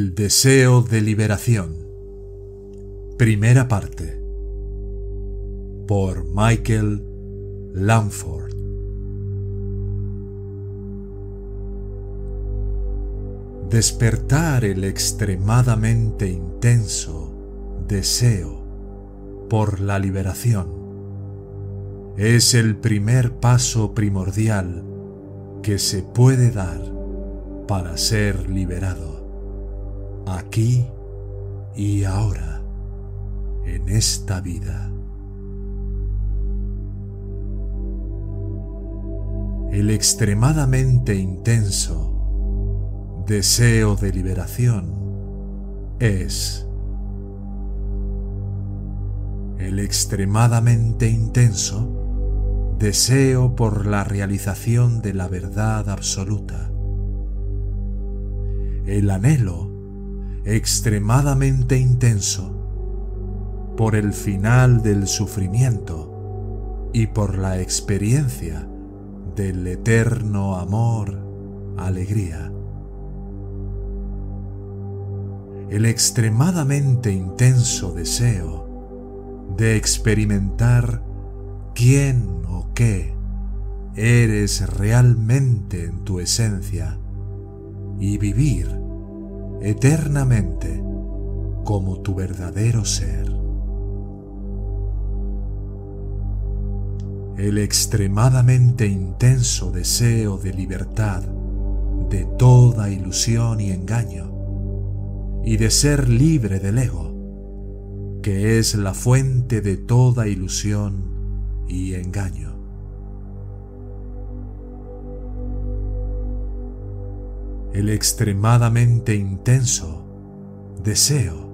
El deseo de liberación. Primera parte. Por Michael Lamford. Despertar el extremadamente intenso deseo por la liberación es el primer paso primordial que se puede dar para ser liberado aquí y ahora, en esta vida. El extremadamente intenso deseo de liberación es el extremadamente intenso deseo por la realización de la verdad absoluta, el anhelo extremadamente intenso por el final del sufrimiento y por la experiencia del eterno amor, alegría. El extremadamente intenso deseo de experimentar quién o qué eres realmente en tu esencia y vivir eternamente como tu verdadero ser. El extremadamente intenso deseo de libertad de toda ilusión y engaño y de ser libre del ego, que es la fuente de toda ilusión y engaño. El extremadamente intenso deseo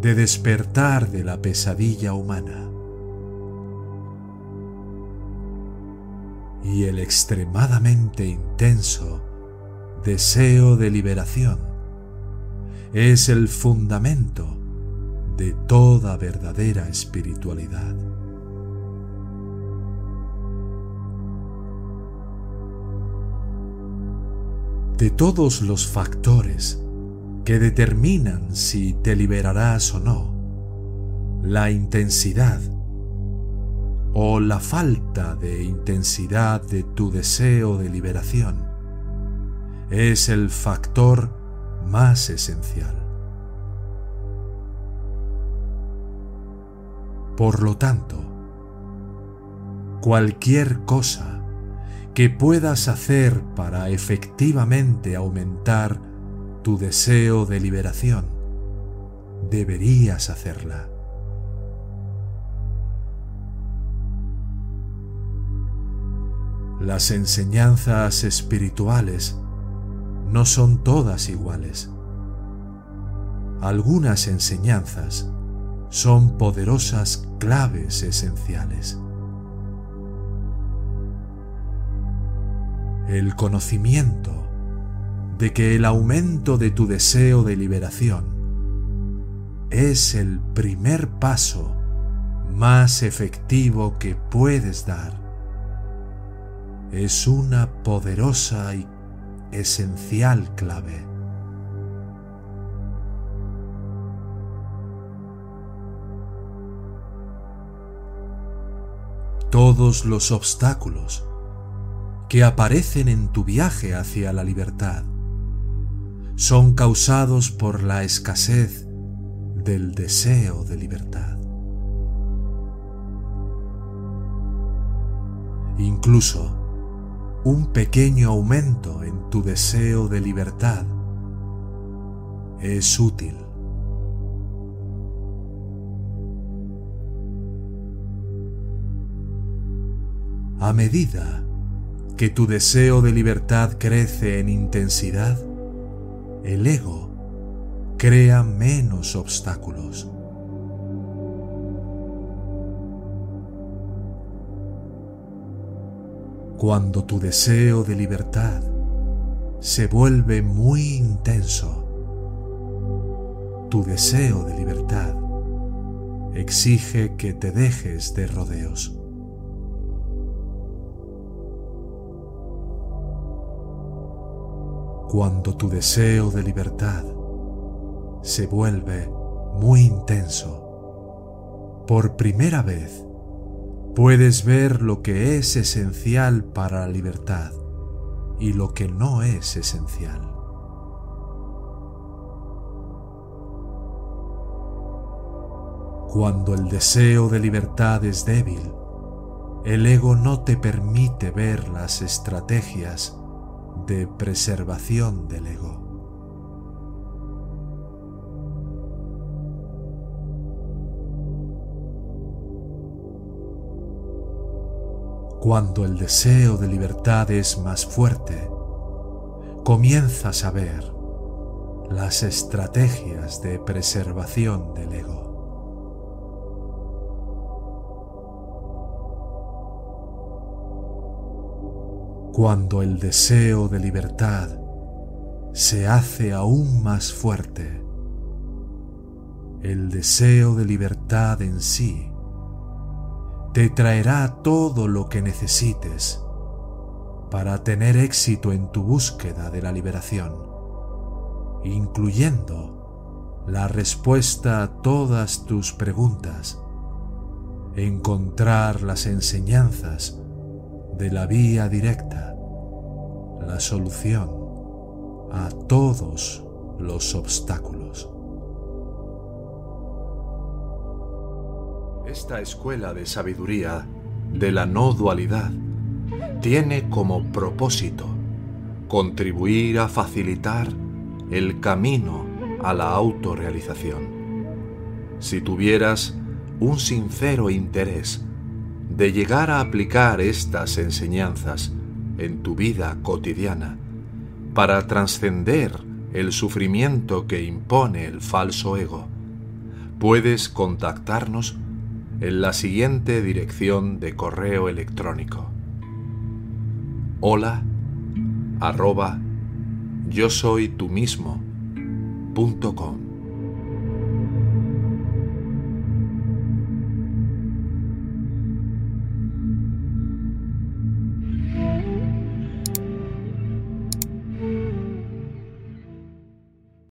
de despertar de la pesadilla humana y el extremadamente intenso deseo de liberación es el fundamento de toda verdadera espiritualidad. De todos los factores que determinan si te liberarás o no, la intensidad o la falta de intensidad de tu deseo de liberación es el factor más esencial. Por lo tanto, cualquier cosa que puedas hacer para efectivamente aumentar tu deseo de liberación, deberías hacerla. Las enseñanzas espirituales no son todas iguales. Algunas enseñanzas son poderosas claves esenciales. El conocimiento de que el aumento de tu deseo de liberación es el primer paso más efectivo que puedes dar. Es una poderosa y esencial clave. Todos los obstáculos que aparecen en tu viaje hacia la libertad son causados por la escasez del deseo de libertad. Incluso un pequeño aumento en tu deseo de libertad es útil. A medida que tu deseo de libertad crece en intensidad, el ego crea menos obstáculos. Cuando tu deseo de libertad se vuelve muy intenso, tu deseo de libertad exige que te dejes de rodeos. Cuando tu deseo de libertad se vuelve muy intenso, por primera vez puedes ver lo que es esencial para la libertad y lo que no es esencial. Cuando el deseo de libertad es débil, el ego no te permite ver las estrategias de preservación del ego. Cuando el deseo de libertad es más fuerte, comienzas a ver las estrategias de preservación del ego. Cuando el deseo de libertad se hace aún más fuerte, el deseo de libertad en sí te traerá todo lo que necesites para tener éxito en tu búsqueda de la liberación, incluyendo la respuesta a todas tus preguntas, encontrar las enseñanzas de la vía directa, la solución a todos los obstáculos. Esta escuela de sabiduría de la no dualidad tiene como propósito contribuir a facilitar el camino a la autorrealización. Si tuvieras un sincero interés de llegar a aplicar estas enseñanzas en tu vida cotidiana para trascender el sufrimiento que impone el falso ego, puedes contactarnos en la siguiente dirección de correo electrónico. Hola arroba yo soy tú mismo.